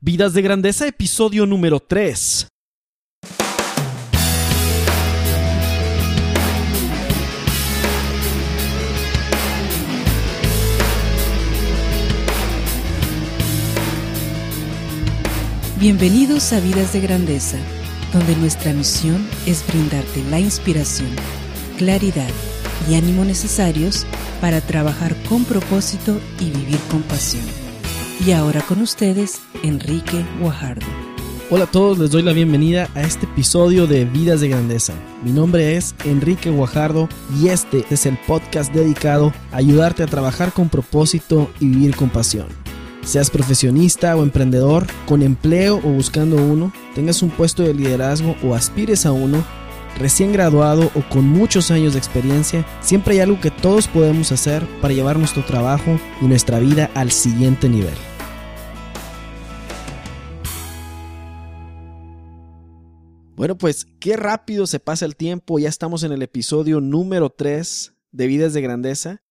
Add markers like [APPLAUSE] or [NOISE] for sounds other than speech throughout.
Vidas de Grandeza, episodio número 3. Bienvenidos a Vidas de Grandeza, donde nuestra misión es brindarte la inspiración, claridad y ánimo necesarios para trabajar con propósito y vivir con pasión. Y ahora con ustedes, Enrique Guajardo. Hola a todos, les doy la bienvenida a este episodio de Vidas de Grandeza. Mi nombre es Enrique Guajardo y este es el podcast dedicado a ayudarte a trabajar con propósito y vivir con pasión. Seas profesionista o emprendedor, con empleo o buscando uno, tengas un puesto de liderazgo o aspires a uno, recién graduado o con muchos años de experiencia, siempre hay algo que todos podemos hacer para llevar nuestro trabajo y nuestra vida al siguiente nivel. Bueno, pues qué rápido se pasa el tiempo, ya estamos en el episodio número 3 de Vidas de Grandeza.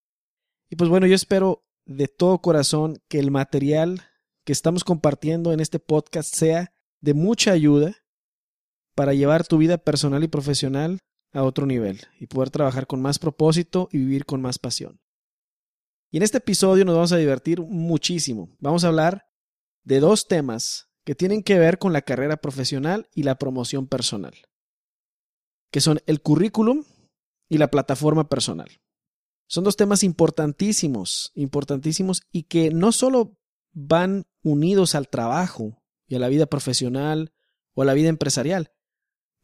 Y pues bueno, yo espero de todo corazón que el material que estamos compartiendo en este podcast sea de mucha ayuda para llevar tu vida personal y profesional a otro nivel y poder trabajar con más propósito y vivir con más pasión. Y en este episodio nos vamos a divertir muchísimo. Vamos a hablar de dos temas que tienen que ver con la carrera profesional y la promoción personal, que son el currículum y la plataforma personal. Son dos temas importantísimos, importantísimos y que no solo van unidos al trabajo y a la vida profesional o a la vida empresarial,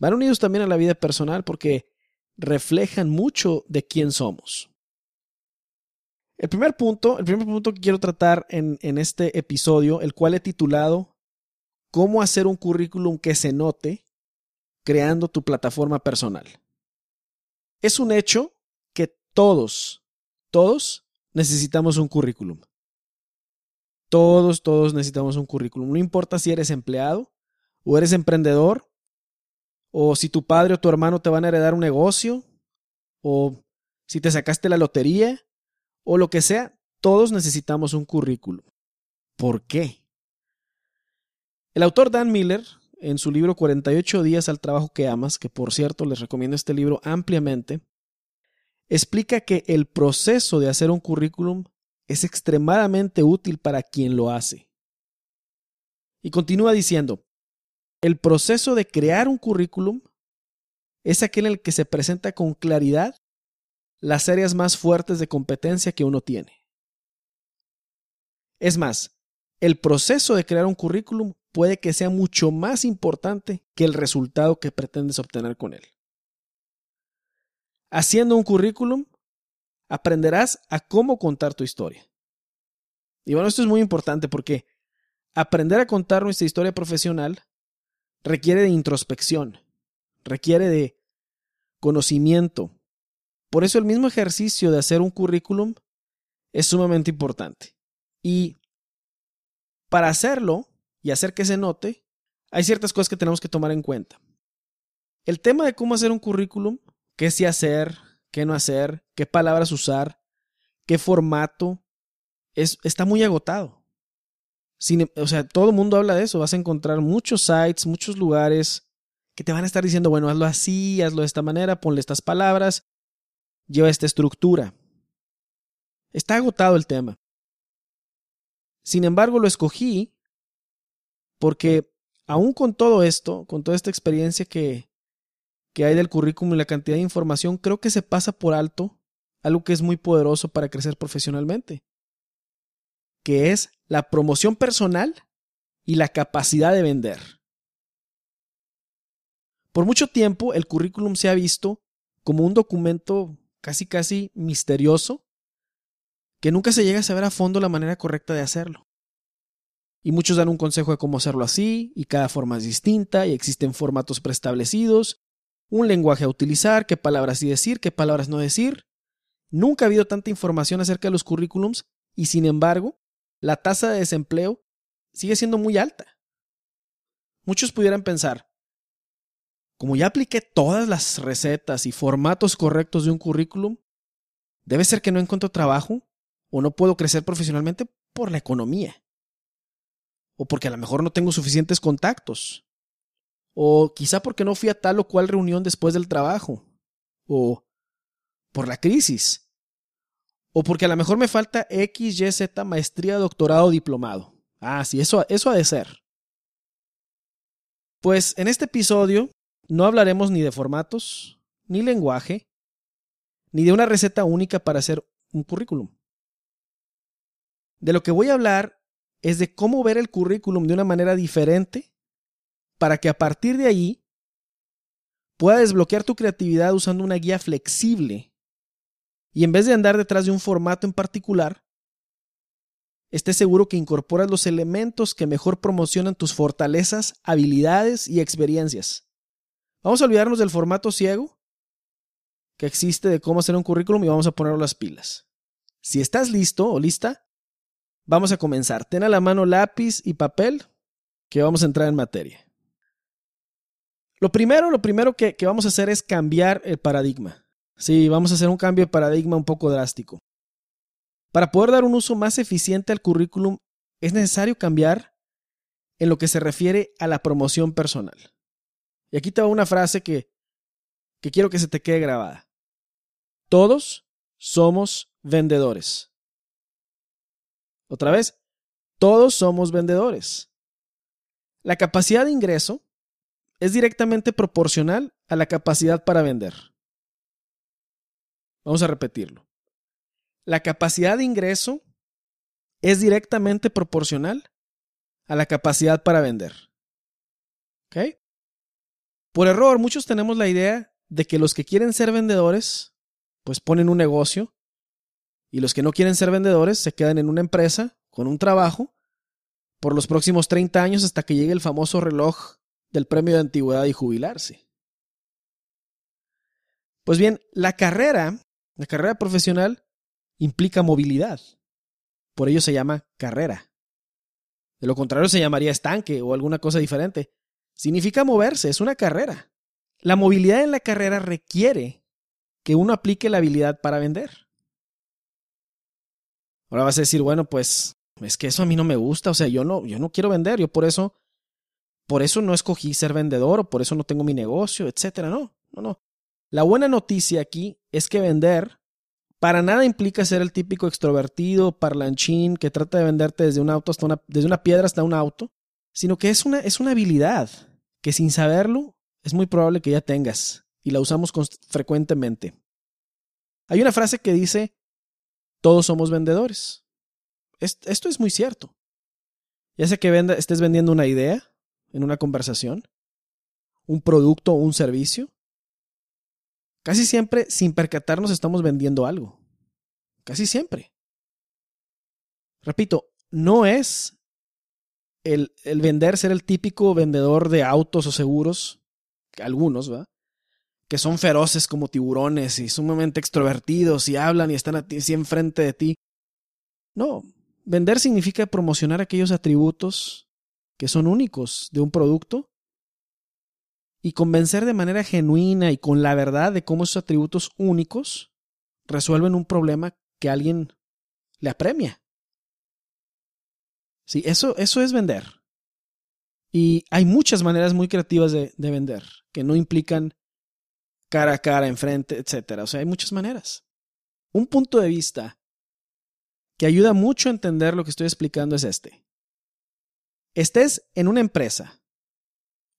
van unidos también a la vida personal porque reflejan mucho de quién somos. El primer punto, el primer punto que quiero tratar en, en este episodio, el cual he titulado cómo hacer un currículum que se note creando tu plataforma personal. Es un hecho que todos, todos necesitamos un currículum. Todos, todos necesitamos un currículum. No importa si eres empleado o eres emprendedor o si tu padre o tu hermano te van a heredar un negocio o si te sacaste la lotería o lo que sea, todos necesitamos un currículum. ¿Por qué? El autor Dan Miller, en su libro 48 días al trabajo que amas, que por cierto les recomiendo este libro ampliamente, explica que el proceso de hacer un currículum es extremadamente útil para quien lo hace. Y continúa diciendo, el proceso de crear un currículum es aquel en el que se presenta con claridad las áreas más fuertes de competencia que uno tiene. Es más, el proceso de crear un currículum puede que sea mucho más importante que el resultado que pretendes obtener con él. Haciendo un currículum, aprenderás a cómo contar tu historia. Y bueno, esto es muy importante porque aprender a contar nuestra historia profesional requiere de introspección, requiere de conocimiento. Por eso el mismo ejercicio de hacer un currículum es sumamente importante. Y para hacerlo, y hacer que se note, hay ciertas cosas que tenemos que tomar en cuenta. El tema de cómo hacer un currículum, qué sí hacer, qué no hacer, qué palabras usar, qué formato, es, está muy agotado. O sea, todo el mundo habla de eso. Vas a encontrar muchos sites, muchos lugares que te van a estar diciendo, bueno, hazlo así, hazlo de esta manera, ponle estas palabras, lleva esta estructura. Está agotado el tema. Sin embargo, lo escogí porque aún con todo esto, con toda esta experiencia que, que hay del currículum y la cantidad de información, creo que se pasa por alto algo que es muy poderoso para crecer profesionalmente, que es la promoción personal y la capacidad de vender. Por mucho tiempo el currículum se ha visto como un documento casi casi misterioso que nunca se llega a saber a fondo la manera correcta de hacerlo. Y muchos dan un consejo de cómo hacerlo así, y cada forma es distinta, y existen formatos preestablecidos, un lenguaje a utilizar, qué palabras sí decir, qué palabras no decir. Nunca ha habido tanta información acerca de los currículums, y sin embargo, la tasa de desempleo sigue siendo muy alta. Muchos pudieran pensar, como ya apliqué todas las recetas y formatos correctos de un currículum, debe ser que no encuentro trabajo o no puedo crecer profesionalmente por la economía. O porque a lo mejor no tengo suficientes contactos, o quizá porque no fui a tal o cual reunión después del trabajo, o por la crisis, o porque a lo mejor me falta X, Y, Z, maestría, doctorado, diplomado. Ah, sí, eso, eso ha de ser. Pues en este episodio no hablaremos ni de formatos, ni lenguaje, ni de una receta única para hacer un currículum. De lo que voy a hablar es de cómo ver el currículum de una manera diferente para que a partir de ahí pueda desbloquear tu creatividad usando una guía flexible y en vez de andar detrás de un formato en particular, estés seguro que incorporas los elementos que mejor promocionan tus fortalezas, habilidades y experiencias. Vamos a olvidarnos del formato ciego que existe de cómo hacer un currículum y vamos a ponerlo las pilas. Si estás listo o lista, vamos a comenzar. Ten a la mano lápiz y papel que vamos a entrar en materia. Lo primero, lo primero que vamos a hacer es cambiar el paradigma. Sí, vamos a hacer un cambio de paradigma un poco drástico. Para poder dar un uso más eficiente al currículum, es necesario cambiar en lo que se refiere a la promoción personal. Y aquí te va una frase que, que quiero que se te quede grabada. Todos somos vendedores. Otra vez, todos somos vendedores. La capacidad de ingreso es directamente proporcional a la capacidad para vender. Vamos a repetirlo. La capacidad de ingreso es directamente proporcional a la capacidad para vender. ¿Ok? Por error, muchos tenemos la idea de que los que quieren ser vendedores, pues ponen un negocio, y los que no quieren ser vendedores se quedan en una empresa con un trabajo por los próximos 30 años hasta que llegue el famoso reloj del premio de antigüedad y jubilarse. Pues bien, la carrera la carrera profesional implica movilidad. Por ello se llama carrera. De lo contrario se llamaría estanque o alguna cosa diferente. Significa moverse, es una carrera. La movilidad en la carrera requiere que uno aplique la habilidad para vender. Ahora vas a decir, bueno, pues es que eso a mí no me gusta, o sea, yo no, yo no quiero vender, yo por eso, por eso no escogí ser vendedor o por eso no tengo mi negocio, etcétera. No, no, no. La buena noticia aquí es que vender para nada implica ser el típico extrovertido, parlanchín, que trata de venderte desde un auto hasta una, desde una piedra hasta un auto, sino que es una, es una habilidad que sin saberlo es muy probable que ya tengas y la usamos frecuentemente. Hay una frase que dice, todos somos vendedores. esto es muy cierto. Ya sea que venda, estés vendiendo una idea en una conversación, un producto o un servicio, Casi siempre, sin percatarnos, estamos vendiendo algo. Casi siempre. Repito, no es el, el vender ser el típico vendedor de autos o seguros, algunos, ¿va? Que son feroces como tiburones y sumamente extrovertidos y hablan y están así enfrente de ti. No, vender significa promocionar aquellos atributos que son únicos de un producto y convencer de manera genuina y con la verdad de cómo esos atributos únicos resuelven un problema que alguien le apremia. Sí, eso, eso es vender. Y hay muchas maneras muy creativas de, de vender que no implican cara a cara, enfrente, etc. O sea, hay muchas maneras. Un punto de vista que ayuda mucho a entender lo que estoy explicando es este. Estés en una empresa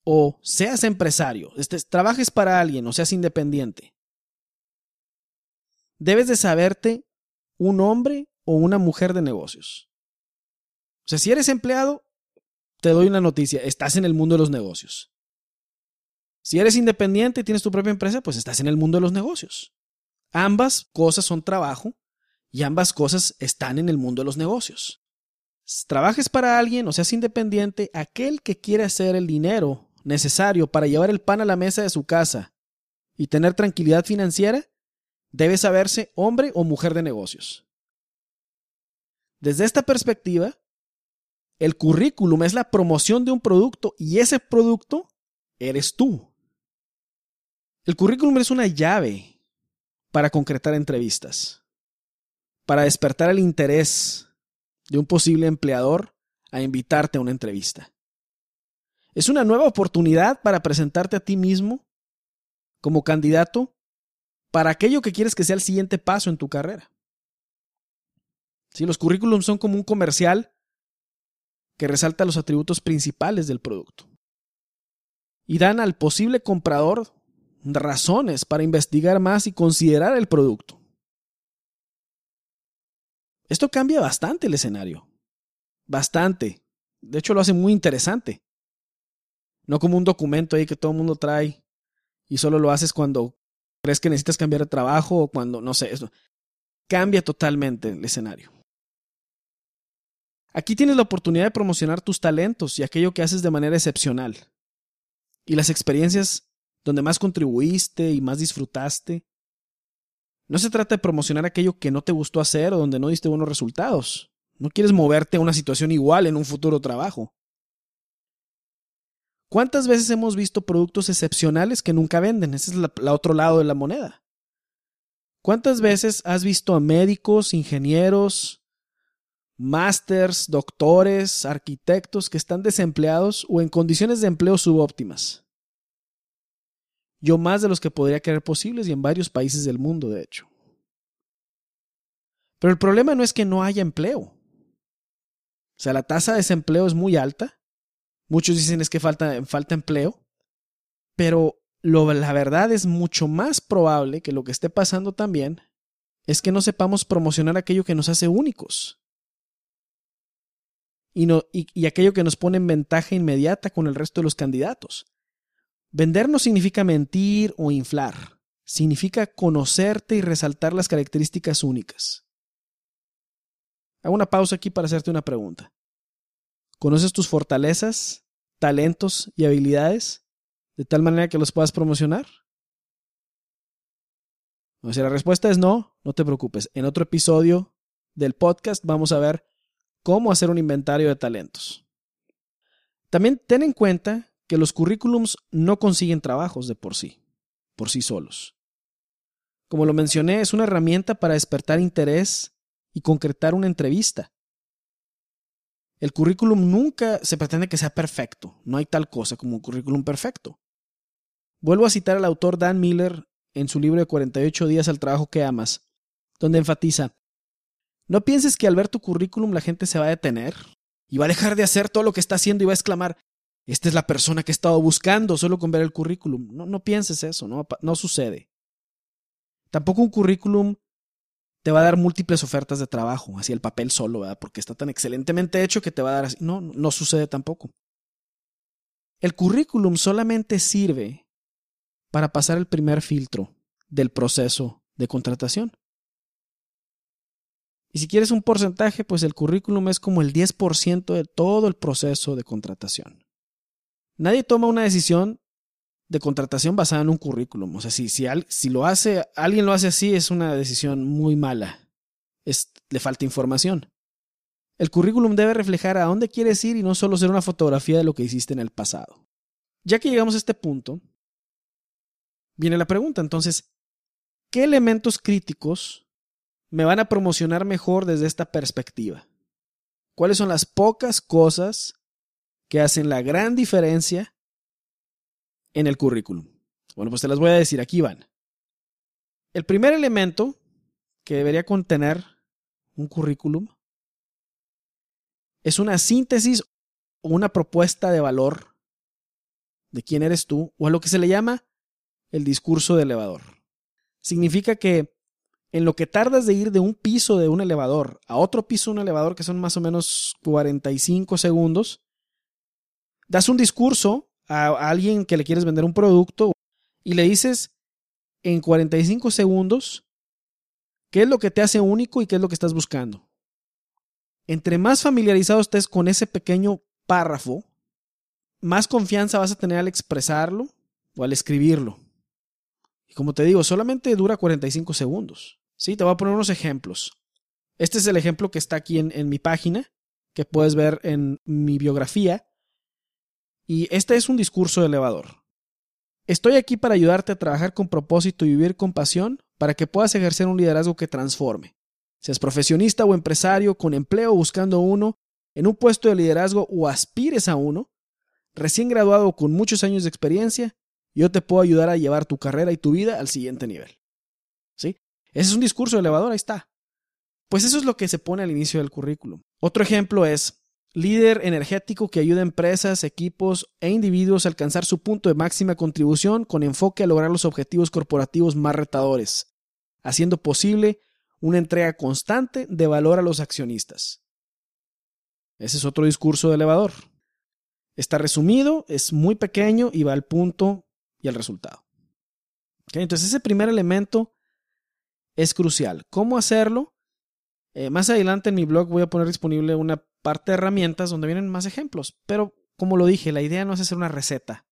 o seas empresario, trabajes para alguien o seas independiente, debes de saberte un hombre o una mujer de negocios. O sea, si eres empleado, te doy una noticia, estás en el mundo de los negocios. Si eres independiente y tienes tu propia empresa, pues estás en el mundo de los negocios. Ambas cosas son trabajo y ambas cosas están en el mundo de los negocios. Trabajes para alguien o seas independiente, aquel que quiere hacer el dinero necesario para llevar el pan a la mesa de su casa y tener tranquilidad financiera, debe saberse hombre o mujer de negocios. Desde esta perspectiva, el currículum es la promoción de un producto y ese producto eres tú. El currículum es una llave para concretar entrevistas, para despertar el interés de un posible empleador a invitarte a una entrevista. Es una nueva oportunidad para presentarte a ti mismo como candidato para aquello que quieres que sea el siguiente paso en tu carrera. Si los currículums son como un comercial que resalta los atributos principales del producto y dan al posible comprador razones para investigar más y considerar el producto. Esto cambia bastante el escenario. Bastante. De hecho, lo hace muy interesante. No como un documento ahí que todo el mundo trae y solo lo haces cuando crees que necesitas cambiar de trabajo o cuando, no sé, eso. Cambia totalmente el escenario. Aquí tienes la oportunidad de promocionar tus talentos y aquello que haces de manera excepcional. Y las experiencias donde más contribuiste y más disfrutaste. No se trata de promocionar aquello que no te gustó hacer o donde no diste buenos resultados. No quieres moverte a una situación igual en un futuro trabajo. ¿Cuántas veces hemos visto productos excepcionales que nunca venden? Ese es el otro lado de la moneda. ¿Cuántas veces has visto a médicos, ingenieros, másters, doctores, arquitectos que están desempleados o en condiciones de empleo subóptimas? Yo más de los que podría creer posibles y en varios países del mundo, de hecho. Pero el problema no es que no haya empleo. O sea, la tasa de desempleo es muy alta. Muchos dicen es que falta, falta empleo. Pero lo, la verdad es mucho más probable que lo que esté pasando también es que no sepamos promocionar aquello que nos hace únicos. Y, no, y, y aquello que nos pone en ventaja inmediata con el resto de los candidatos. Vender no significa mentir o inflar, significa conocerte y resaltar las características únicas. Hago una pausa aquí para hacerte una pregunta. ¿Conoces tus fortalezas, talentos y habilidades de tal manera que los puedas promocionar? si la respuesta es no, no te preocupes. En otro episodio del podcast vamos a ver cómo hacer un inventario de talentos. También ten en cuenta que los currículums no consiguen trabajos de por sí, por sí solos. Como lo mencioné, es una herramienta para despertar interés y concretar una entrevista. El currículum nunca se pretende que sea perfecto, no hay tal cosa como un currículum perfecto. Vuelvo a citar al autor Dan Miller en su libro de 48 días al trabajo que amas, donde enfatiza, no pienses que al ver tu currículum la gente se va a detener y va a dejar de hacer todo lo que está haciendo y va a exclamar, esta es la persona que he estado buscando solo con ver el currículum. No, pienses eso, no, no sucede. Tampoco un currículum te va a dar múltiples ofertas de trabajo, así el papel solo, ¿verdad? Porque está tan excelentemente hecho que te va a dar así. No, no sucede tampoco. El currículum solamente sirve para pasar el primer filtro del proceso de contratación. Y si quieres un porcentaje, pues el currículum es como el 10% de todo el proceso de contratación. Nadie toma una decisión de contratación basada en un currículum. O sea, si, si, si lo hace, alguien lo hace así, es una decisión muy mala. Es, le falta información. El currículum debe reflejar a dónde quieres ir y no solo ser una fotografía de lo que hiciste en el pasado. Ya que llegamos a este punto, viene la pregunta, entonces, ¿qué elementos críticos me van a promocionar mejor desde esta perspectiva? ¿Cuáles son las pocas cosas que hacen la gran diferencia en el currículum. Bueno, pues te las voy a decir, aquí van. El primer elemento que debería contener un currículum es una síntesis o una propuesta de valor de quién eres tú o a lo que se le llama el discurso de elevador. Significa que en lo que tardas de ir de un piso de un elevador a otro piso de un elevador, que son más o menos 45 segundos, das un discurso a alguien que le quieres vender un producto y le dices en 45 segundos qué es lo que te hace único y qué es lo que estás buscando. Entre más familiarizado estés con ese pequeño párrafo, más confianza vas a tener al expresarlo o al escribirlo. Y como te digo, solamente dura 45 segundos. Sí, te voy a poner unos ejemplos. Este es el ejemplo que está aquí en, en mi página, que puedes ver en mi biografía. Y este es un discurso elevador. Estoy aquí para ayudarte a trabajar con propósito y vivir con pasión para que puedas ejercer un liderazgo que transforme. Seas profesionista o empresario, con empleo buscando uno, en un puesto de liderazgo o aspires a uno, recién graduado con muchos años de experiencia, yo te puedo ayudar a llevar tu carrera y tu vida al siguiente nivel. ¿Sí? Ese es un discurso elevador, ahí está. Pues eso es lo que se pone al inicio del currículum. Otro ejemplo es líder energético que ayuda a empresas, equipos e individuos a alcanzar su punto de máxima contribución con enfoque a lograr los objetivos corporativos más retadores, haciendo posible una entrega constante de valor a los accionistas. Ese es otro discurso de elevador. Está resumido, es muy pequeño y va al punto y al resultado. Entonces ese primer elemento es crucial. ¿Cómo hacerlo? Eh, más adelante en mi blog voy a poner disponible una parte de herramientas donde vienen más ejemplos, pero como lo dije, la idea no es hacer una receta.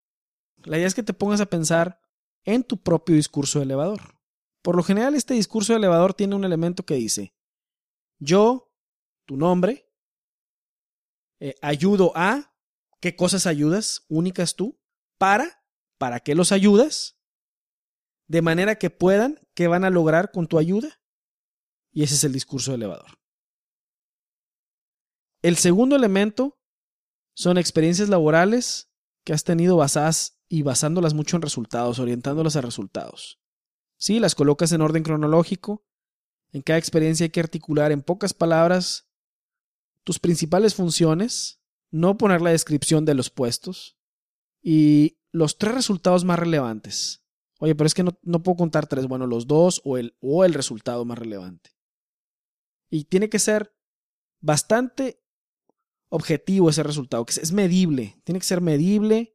La idea es que te pongas a pensar en tu propio discurso de elevador. Por lo general, este discurso de elevador tiene un elemento que dice, yo, tu nombre, eh, ayudo a, ¿qué cosas ayudas únicas tú? Para, ¿para qué los ayudas? De manera que puedan, ¿qué van a lograr con tu ayuda? Y ese es el discurso elevador. El segundo elemento son experiencias laborales que has tenido basadas y basándolas mucho en resultados, orientándolas a resultados. Sí, las colocas en orden cronológico. En cada experiencia hay que articular en pocas palabras tus principales funciones, no poner la descripción de los puestos y los tres resultados más relevantes. Oye, pero es que no, no puedo contar tres, bueno, los dos o el, o el resultado más relevante. Y tiene que ser bastante objetivo ese resultado, que es medible, tiene que ser medible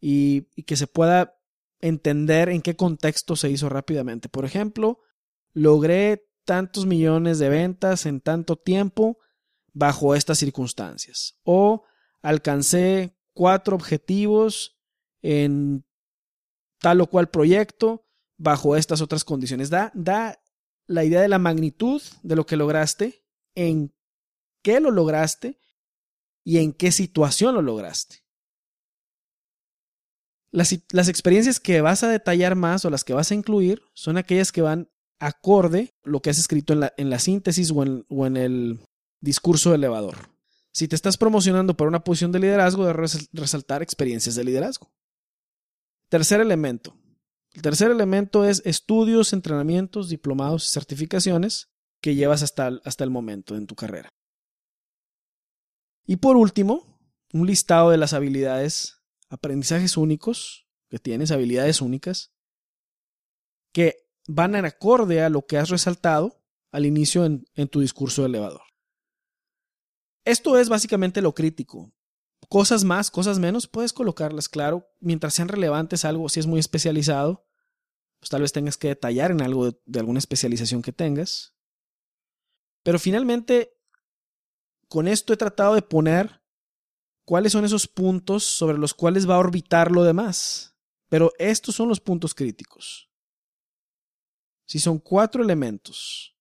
y, y que se pueda entender en qué contexto se hizo rápidamente. Por ejemplo, logré tantos millones de ventas en tanto tiempo bajo estas circunstancias. O alcancé cuatro objetivos en tal o cual proyecto bajo estas otras condiciones. Da, da la idea de la magnitud de lo que lograste, en qué lo lograste y en qué situación lo lograste. Las, experiencias que vas a detallar más o las que vas a incluir son aquellas que van acorde lo que has escrito en la, síntesis o en, el discurso elevador. Si te estás promocionando para una posición de liderazgo, debes resaltar experiencias de liderazgo. Tercer elemento. El tercer elemento es estudios, entrenamientos, diplomados y certificaciones que llevas hasta hasta el momento en tu carrera. Y por último, un listado de las habilidades, aprendizajes únicos que tienes, habilidades únicas, que van en acorde a lo que has resaltado al inicio en, tu discurso elevador. Esto es básicamente lo crítico. Cosas más, cosas menos, puedes colocarlas, claro, mientras sean relevantes algo, si es muy especializado, pues tal vez tengas que detallar en algo de, alguna especialización que tengas. Pero finalmente, con esto he tratado de poner cuáles son esos puntos sobre los cuales va a orbitar lo demás. Pero estos son los puntos críticos. Si son cuatro elementos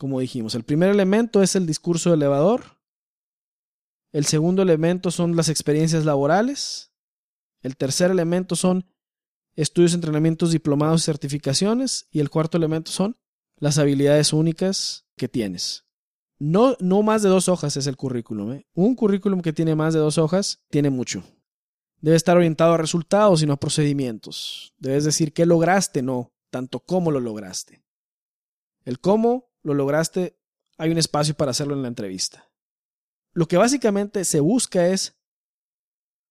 como dijimos. El primer elemento es el discurso elevador. El segundo elemento son las experiencias laborales. El tercer elemento son estudios, entrenamientos, diplomados y certificaciones. Y el cuarto elemento son las habilidades únicas que tienes. No, no más de dos hojas es el currículum. ¿eh? Un currículum que tiene más de dos hojas tiene mucho. Debe estar orientado a resultados y no a procedimientos. Debes decir qué lograste, no tanto cómo lo lograste. El cómo lo lograste, hay un espacio para hacerlo en la entrevista. Lo que básicamente se busca es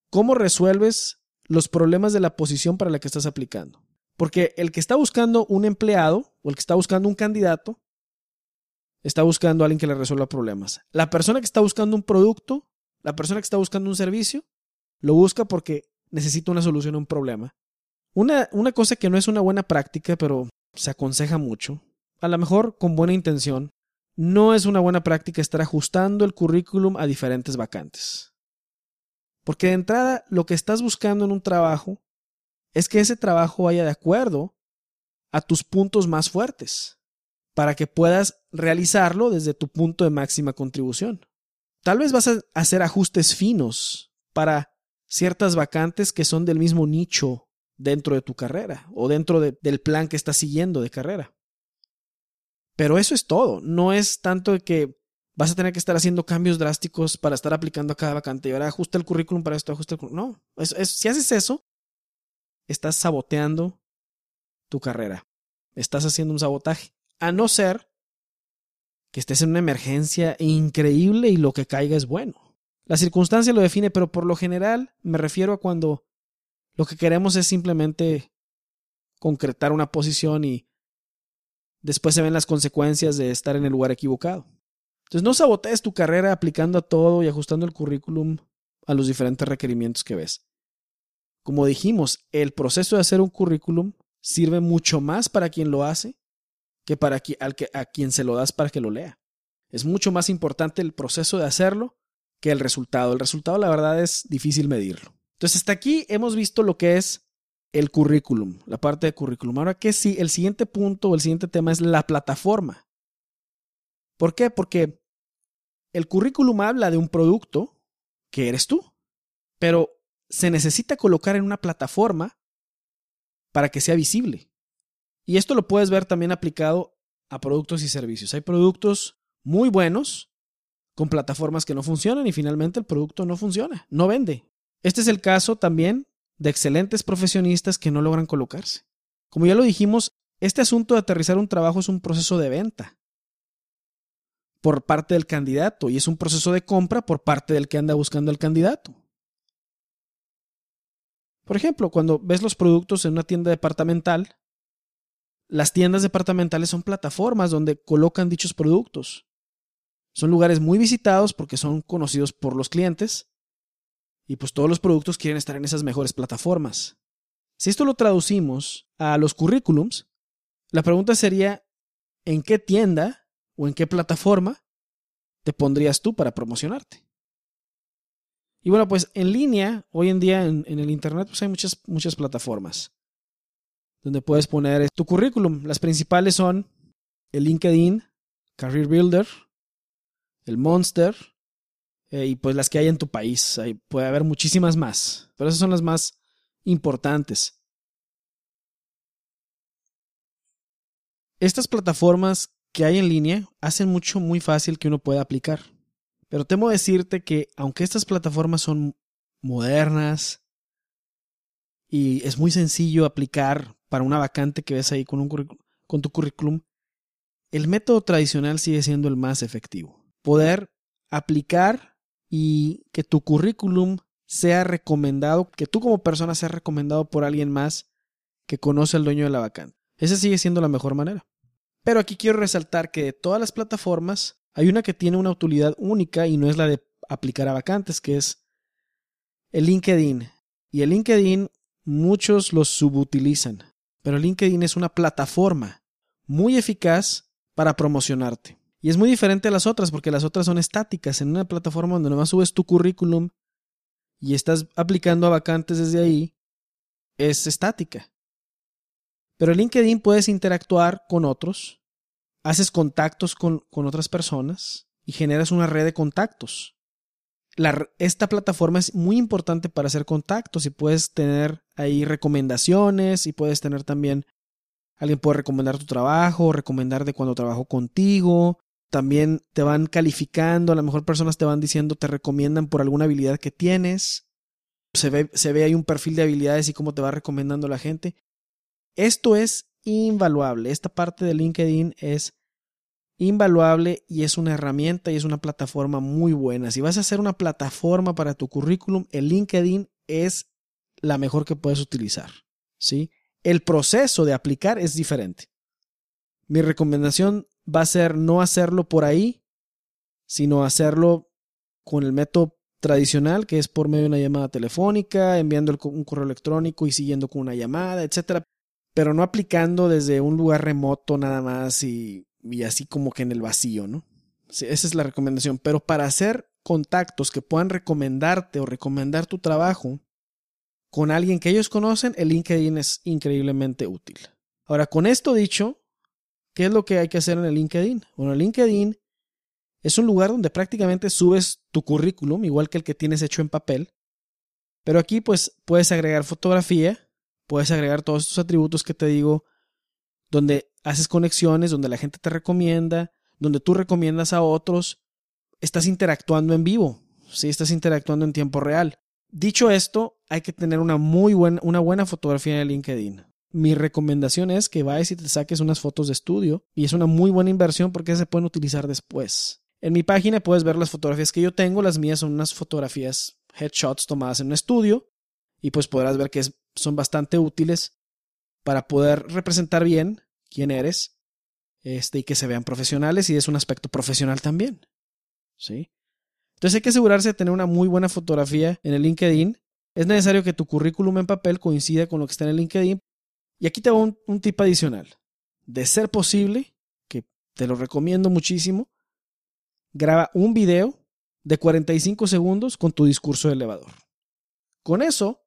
cómo resuelves los problemas de la posición para la que estás aplicando. Porque el que está buscando un empleado o el que está buscando un candidato está buscando a alguien que le resuelva problemas. La persona que está buscando un producto, la persona que está buscando un servicio, lo busca porque necesita una solución a un problema. Una, una cosa que no es una buena práctica, pero se aconseja mucho, a lo mejor con buena intención, no es una buena práctica estar ajustando el currículum a diferentes vacantes. Porque de entrada, lo que estás buscando en un trabajo es que ese trabajo vaya de acuerdo a tus puntos más fuertes, para que puedas realizarlo desde tu punto de máxima contribución. Tal vez vas a hacer ajustes finos para ciertas vacantes que son del mismo nicho dentro de tu carrera o dentro del plan que estás siguiendo de carrera. Pero eso es todo. No es tanto que vas a tener que estar haciendo cambios drásticos para estar aplicando a cada vacante y ahora ajusta el currículum para esto, ajusta el currículum. No, si haces eso, estás saboteando tu carrera. Estás haciendo un sabotaje. A no ser que estés en una emergencia increíble y lo que caiga es bueno. La circunstancia lo define, pero por lo general me refiero a cuando lo que queremos es simplemente concretar una posición y después se ven las consecuencias de estar en el lugar equivocado. Entonces no sabotees tu carrera aplicando a todo y ajustando el currículum a los diferentes requerimientos que ves. Como dijimos, el proceso de hacer un currículum sirve mucho más para quien lo hace que para a quien se lo das para que lo lea. Es mucho más importante el proceso de hacerlo que el resultado. El resultado, la verdad, es difícil medirlo. Entonces, hasta aquí hemos visto lo que es el currículum, la parte de currículum. Ahora que sí, el siguiente punto o el siguiente tema es la plataforma. ¿Por qué? Porque el currículum habla de un producto que eres tú, pero se necesita colocar en una plataforma para que sea visible. Y esto lo puedes ver también aplicado a productos y servicios. Hay productos muy buenos con plataformas que no funcionan y finalmente el producto no funciona, no vende. Este es el caso también de excelentes profesionistas que no logran colocarse. Como ya lo dijimos, este asunto de aterrizar un trabajo es un proceso de venta por parte del candidato y es un proceso de compra por parte del que anda buscando al candidato. Por ejemplo, cuando ves los productos en una tienda departamental, las tiendas departamentales son plataformas donde colocan dichos productos. Son lugares muy visitados porque son conocidos por los clientes y pues todos los productos quieren estar en esas mejores plataformas. Si esto lo traducimos a los currículums, la pregunta sería, ¿en qué tienda o en qué plataforma te pondrías tú para promocionarte? Y bueno, pues en línea, hoy en día en, el Internet, pues hay muchas, muchas plataformas donde puedes poner tu currículum. Las principales son el LinkedIn, Career Builder, el Monster, eh, y pues las que hay en tu país. puede haber muchísimas más, pero esas son las más importantes. Estas plataformas que hay en línea hacen mucho muy fácil que uno pueda aplicar. Pero temo decirte que aunque estas plataformas son modernas y es muy sencillo aplicar para una vacante que ves ahí con, un con tu currículum, el método tradicional sigue siendo el más efectivo. Poder aplicar y que tu currículum sea recomendado, que tú como persona seas recomendado por alguien más que conoce al dueño de la vacante. Esa sigue siendo la mejor manera. Pero aquí quiero resaltar que de todas las plataformas hay una que tiene una utilidad única y no es la de aplicar a vacantes, que es el LinkedIn. Y el LinkedIn muchos lo subutilizan, pero LinkedIn es una plataforma muy eficaz para promocionarte. Y es muy diferente a las otras porque las otras son estáticas. En una plataforma donde nomás subes tu currículum y estás aplicando a vacantes desde ahí, es estática. Pero LinkedIn puedes interactuar con otros, haces contactos con, con otras personas y generas una red de contactos. Esta plataforma es muy importante para hacer contactos y puedes tener ahí recomendaciones y puedes tener también alguien puede recomendar tu trabajo, recomendar de cuando trabajo contigo, también te van calificando, a lo mejor personas te van diciendo, te recomiendan por alguna habilidad que tienes. Se ve, se ve ahí un perfil de habilidades y cómo te va recomendando la gente. Esto es invaluable. Esta parte de LinkedIn es invaluable y es una herramienta y es una plataforma muy buena. Si vas a hacer una plataforma para tu currículum, el LinkedIn es la mejor que puedes utilizar. ¿sí? El proceso de aplicar es diferente. Mi recomendación va a ser no hacerlo por ahí, sino hacerlo con el método tradicional, que es por medio de una llamada telefónica, enviando un correo electrónico y siguiendo con una llamada, etcétera, pero no aplicando desde un lugar remoto nada más y, así como que en el vacío, ¿no? esa es la recomendación. Pero para hacer contactos que puedan recomendarte o recomendar tu trabajo con alguien que ellos conocen, el LinkedIn es increíblemente útil. Ahora, con esto dicho, ¿Qué es lo que hay que hacer en el LinkedIn? Bueno, el LinkedIn es un lugar donde prácticamente subes tu currículum, igual que el que tienes hecho en papel. Pero aquí pues puedes agregar fotografía, puedes agregar todos estos atributos que te digo, donde haces conexiones, donde la gente te recomienda, donde tú recomiendas a otros estás interactuando en vivo, ¿sí? estás interactuando en tiempo real. Dicho esto, hay que tener una muy buena, una buena fotografía en LinkedIn. Mi recomendación es que vayas y te saques unas fotos de estudio y es una muy buena inversión porque se pueden utilizar después. En mi página puedes ver las fotografías que yo tengo, las mías son unas fotografías headshots tomadas en un estudio y pues podrás ver que son bastante útiles para poder representar bien quién eres este, y que se vean profesionales y es un aspecto profesional también. ¿Sí? Entonces hay que asegurarse de tener una muy buena fotografía en el LinkedIn. Es necesario que tu currículum en papel coincida con lo que está en el LinkedIn. Y aquí te un, un tip adicional. De ser posible, que te lo recomiendo muchísimo, graba un video de 45 segundos con tu discurso de elevador. Con eso,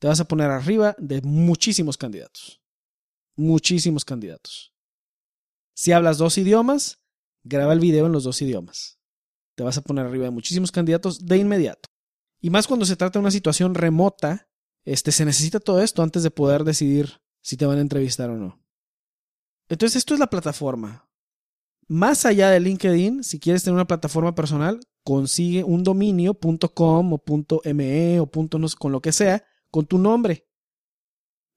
te vas a poner arriba de muchísimos candidatos. Muchísimos candidatos. Si hablas dos idiomas, graba el video en los dos idiomas. Te vas a poner arriba de muchísimos candidatos de inmediato. Y más cuando se trata de una situación remota, este, se necesita todo esto antes de poder decidir si te van a entrevistar o no. Entonces, esto es la plataforma. Más allá de LinkedIn, si quieres tener una plataforma personal, consigue un dominio.com o .me o punto con lo que sea, con tu nombre.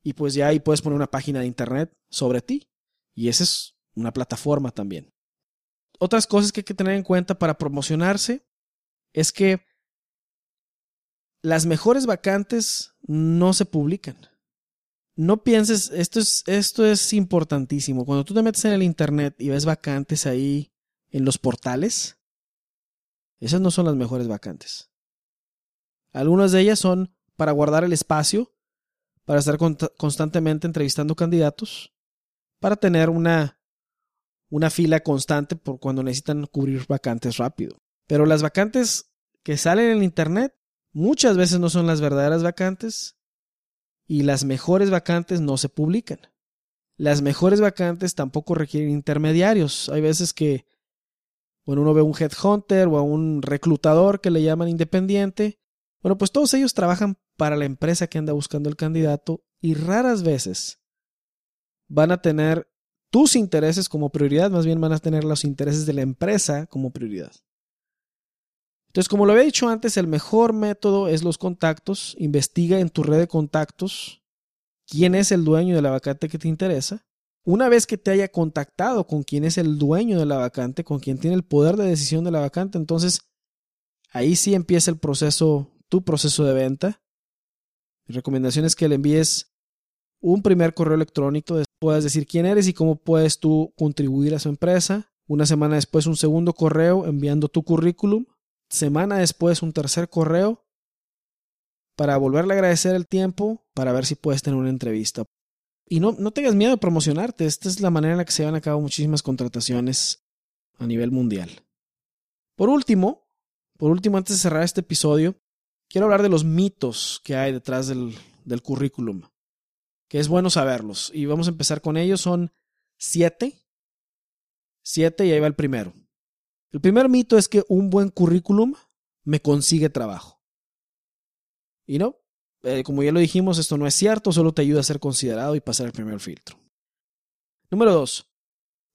Y pues ya ahí puedes poner una página de internet sobre ti. Y esa es una plataforma también. Otras cosas que hay que tener en cuenta para promocionarse es que las mejores vacantes no se publican. No pienses, esto es, esto es importantísimo. Cuando tú te metes en el internet y ves vacantes ahí en los portales, esas no son las mejores vacantes. Algunas de ellas son para guardar el espacio, para estar constantemente entrevistando candidatos, para tener una, una fila constante por cuando necesitan cubrir vacantes rápido. Pero las vacantes que salen en Internet muchas veces no son las verdaderas vacantes y las mejores vacantes no se publican. Las mejores vacantes tampoco requieren intermediarios. Hay veces que, bueno, uno ve un headhunter o a un reclutador que le llaman independiente. Bueno, pues todos ellos trabajan para la empresa que anda buscando el candidato y raras veces van a tener tus intereses como prioridad, más bien van a tener los intereses de la empresa como prioridad. Entonces, como lo había dicho antes, el mejor método es los contactos. Investiga en tu red de contactos quién es el dueño de la vacante que te interesa. Una vez que te haya contactado con quién es el dueño de la vacante, con quien tiene el poder de decisión de la vacante, entonces ahí sí empieza el proceso, tu proceso de venta. Mi recomendación es que le envíes un primer correo electrónico, puedas decir quién eres y cómo puedes tú contribuir a su empresa. Una semana después un segundo correo enviando tu currículum. Semana después un tercer correo para volverle a agradecer el tiempo, para ver si puedes tener una entrevista. Y no, no tengas miedo de promocionarte. Esta es la manera en la que se llevan a cabo muchísimas contrataciones a nivel mundial. Por último, por último, antes de cerrar este episodio, quiero hablar de los mitos que hay detrás del, del currículum, que es bueno saberlos. Y vamos a empezar con ellos. Son siete. Siete y ahí va el primero. El primer mito es que un buen currículum me consigue trabajo. Y no, eh, como ya lo dijimos, esto no es cierto, solo te ayuda a ser considerado y pasar el primer filtro. Número dos,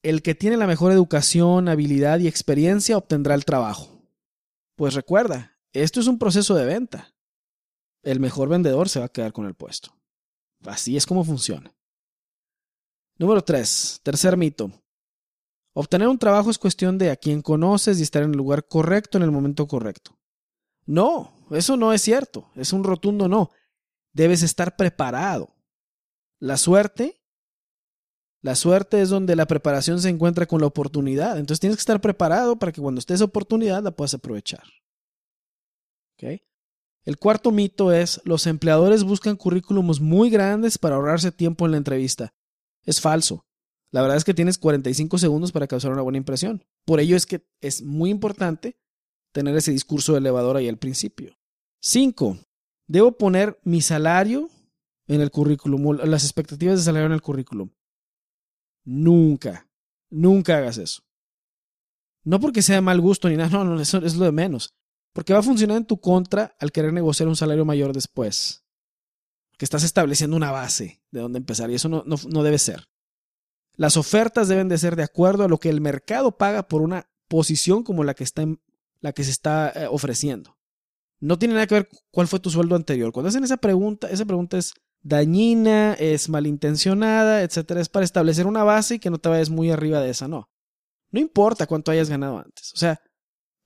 el que tiene la mejor educación, habilidad y experiencia obtendrá el trabajo. Pues recuerda, esto es un proceso de venta. El mejor vendedor se va a quedar con el puesto. Así es como funciona. Número 3. Tercer mito. Obtener un trabajo es cuestión de a quién conoces y estar en el lugar correcto en el momento correcto. No, eso no es cierto. Es un rotundo no. Debes estar preparado. La suerte, la suerte es donde la preparación se encuentra con la oportunidad. Entonces tienes que estar preparado para que cuando estés oportunidad la puedas aprovechar. El cuarto mito es, los empleadores buscan currículums muy grandes para ahorrarse tiempo en la entrevista. Es falso. La verdad es que tienes 45 segundos para causar una buena impresión. Por ello es que es muy importante tener ese discurso elevador ahí al principio. 5. Debo poner mi salario en el currículum, las expectativas de salario en el currículum. Nunca, nunca hagas eso. No porque sea mal gusto ni nada, [LAUGHS] no, no, eso es lo de menos. Porque va a funcionar en tu contra al querer negociar un salario mayor después. Que estás estableciendo una base de dónde empezar y eso no, debe ser. Las ofertas deben de ser de acuerdo a lo que el mercado paga por una posición como la que, está la que se está eh, ofreciendo. No tiene nada que ver cuál fue tu sueldo anterior. Cuando hacen esa pregunta, esa pregunta es dañina, es malintencionada, etcétera. Es para establecer una base y que no te vayas muy arriba de esa, no. No importa cuánto hayas ganado antes. O sea,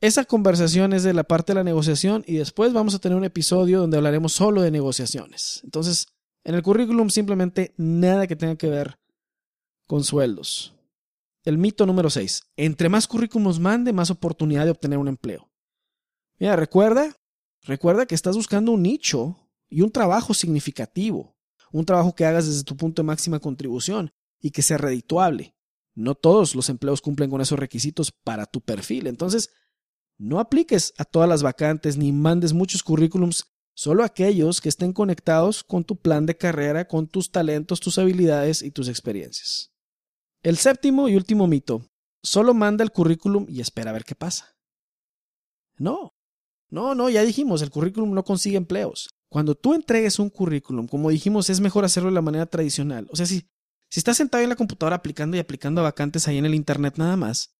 esa conversación es de la parte de la negociación y después vamos a tener un episodio donde hablaremos solo de negociaciones. Entonces, en el currículum simplemente nada que tenga que ver con sueldos. El mito número 6. Entre más currículums mande, más oportunidad de obtener un empleo. Mira, recuerda, recuerda que estás buscando un nicho y un trabajo significativo. Un trabajo que hagas desde tu punto de máxima contribución y que sea redituable. No todos los empleos cumplen con esos requisitos para tu perfil. Entonces, no apliques a todas las vacantes ni mandes muchos currículums, solo aquellos que estén conectados con tu plan de carrera, con tus talentos, tus habilidades y tus experiencias. El séptimo y último mito. Solo manda el currículum y espera a ver qué pasa. No, no, no, ya dijimos, el currículum no consigue empleos. Cuando tú entregues un currículum, como dijimos, es mejor hacerlo de la manera tradicional. O sea, si, si estás sentado en la computadora aplicando y aplicando a vacantes ahí en el Internet nada más,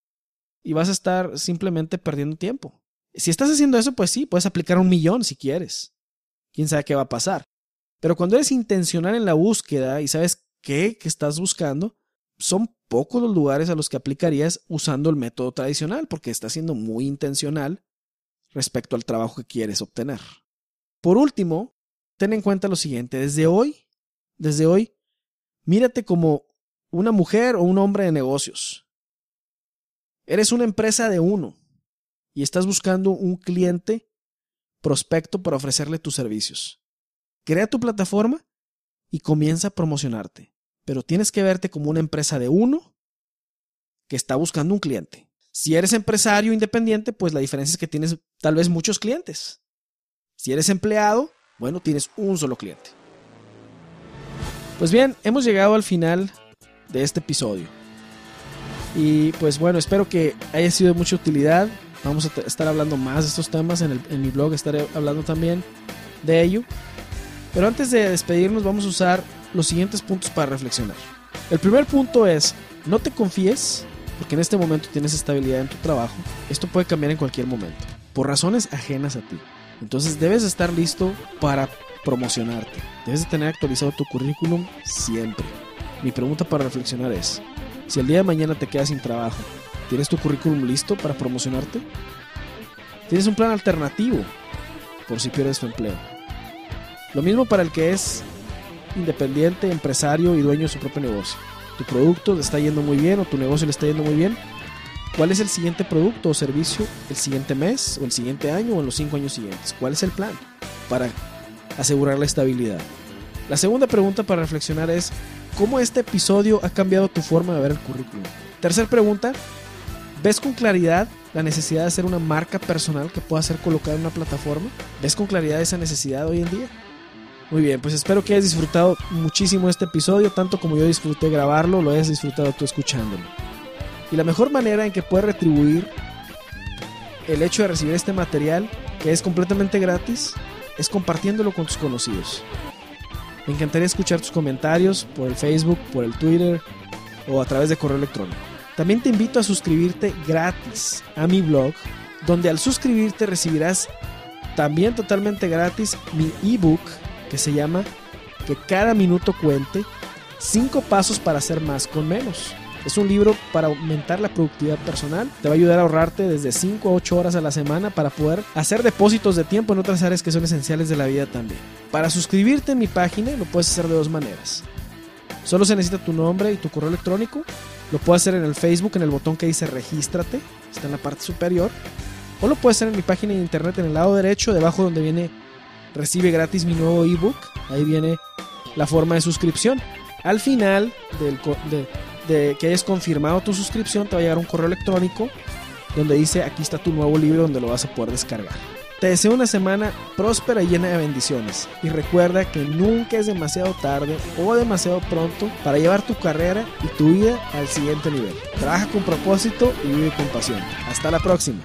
y vas a estar simplemente perdiendo tiempo. Si estás haciendo eso, pues sí, puedes aplicar un millón si quieres. Quién sabe qué va a pasar. Pero cuando eres intencional en la búsqueda y sabes qué que estás buscando, son pocos los lugares a los que aplicarías usando el método tradicional, porque estás siendo muy intencional respecto al trabajo que quieres obtener. Por último, ten en cuenta lo siguiente, desde hoy, desde hoy, mírate como una mujer o un hombre de negocios. Eres una empresa de uno y estás buscando un cliente prospecto para ofrecerle tus servicios. Crea tu plataforma y comienza a promocionarte pero tienes que verte como una empresa de uno que está buscando un cliente. Si eres empresario independiente, pues la diferencia es que tienes tal vez muchos clientes. Si eres empleado, bueno, tienes un solo cliente. Pues bien, hemos llegado al final de este episodio. Y pues bueno, espero que haya sido de mucha utilidad. Vamos a estar hablando más de estos temas en, en mi blog, estaré hablando también de ello. Pero antes de despedirnos, vamos a usar los siguientes puntos para reflexionar. El primer punto es, no te confíes, porque en este momento tienes estabilidad en tu trabajo. Esto puede cambiar en cualquier momento, por razones ajenas a ti. Entonces debes estar listo para promocionarte. Debes de tener actualizado tu currículum siempre. Mi pregunta para reflexionar es, si el día de mañana te quedas sin trabajo, ¿tienes tu currículum listo para promocionarte? ¿Tienes un plan alternativo por si pierdes tu empleo? Lo mismo para el que es independiente, empresario y dueño de su propio negocio. Tu producto le está yendo muy bien o tu negocio le está yendo muy bien. ¿Cuál es el siguiente producto o servicio el siguiente mes o el siguiente año o en los cinco años siguientes? ¿Cuál es el plan para asegurar la estabilidad? La segunda pregunta para reflexionar es, ¿cómo este episodio ha cambiado tu forma de ver el currículum? Tercer pregunta, ¿ves con claridad la necesidad de hacer una marca personal que pueda ser colocada en una plataforma? ¿Ves con claridad esa necesidad hoy en día? Muy bien, pues espero que hayas disfrutado muchísimo este episodio, tanto como yo disfruté grabarlo, lo hayas disfrutado tú escuchándolo. Y la mejor manera en que puedes retribuir el hecho de recibir este material, que es completamente gratis, es compartiéndolo con tus conocidos. Me encantaría escuchar tus comentarios por el Facebook, por el Twitter o a través de correo electrónico. También te invito a suscribirte gratis a mi blog, donde al suscribirte recibirás también totalmente gratis mi ebook que se llama Que cada minuto cuente, cinco pasos para hacer más con menos. Es un libro para aumentar la productividad personal. Te va a ayudar a ahorrarte desde 5 a 8 horas a la semana para poder hacer depósitos de tiempo en otras áreas que son esenciales de la vida también. Para suscribirte en mi página lo puedes hacer de dos maneras. Solo se necesita tu nombre y tu correo electrónico. Lo puedes hacer en el Facebook, en el botón que dice regístrate, está en la parte superior. O lo puedes hacer en mi página de internet en el lado derecho, debajo donde viene recibe gratis mi nuevo ebook. Ahí viene la forma de suscripción. Al final de, que hayas confirmado tu suscripción, te va a llegar un correo electrónico donde dice aquí está tu nuevo libro donde lo vas a poder descargar. Te deseo una semana próspera y llena de bendiciones. Y recuerda que nunca es demasiado tarde o demasiado pronto para llevar tu carrera y tu vida al siguiente nivel. Trabaja con propósito y vive con pasión. Hasta la próxima.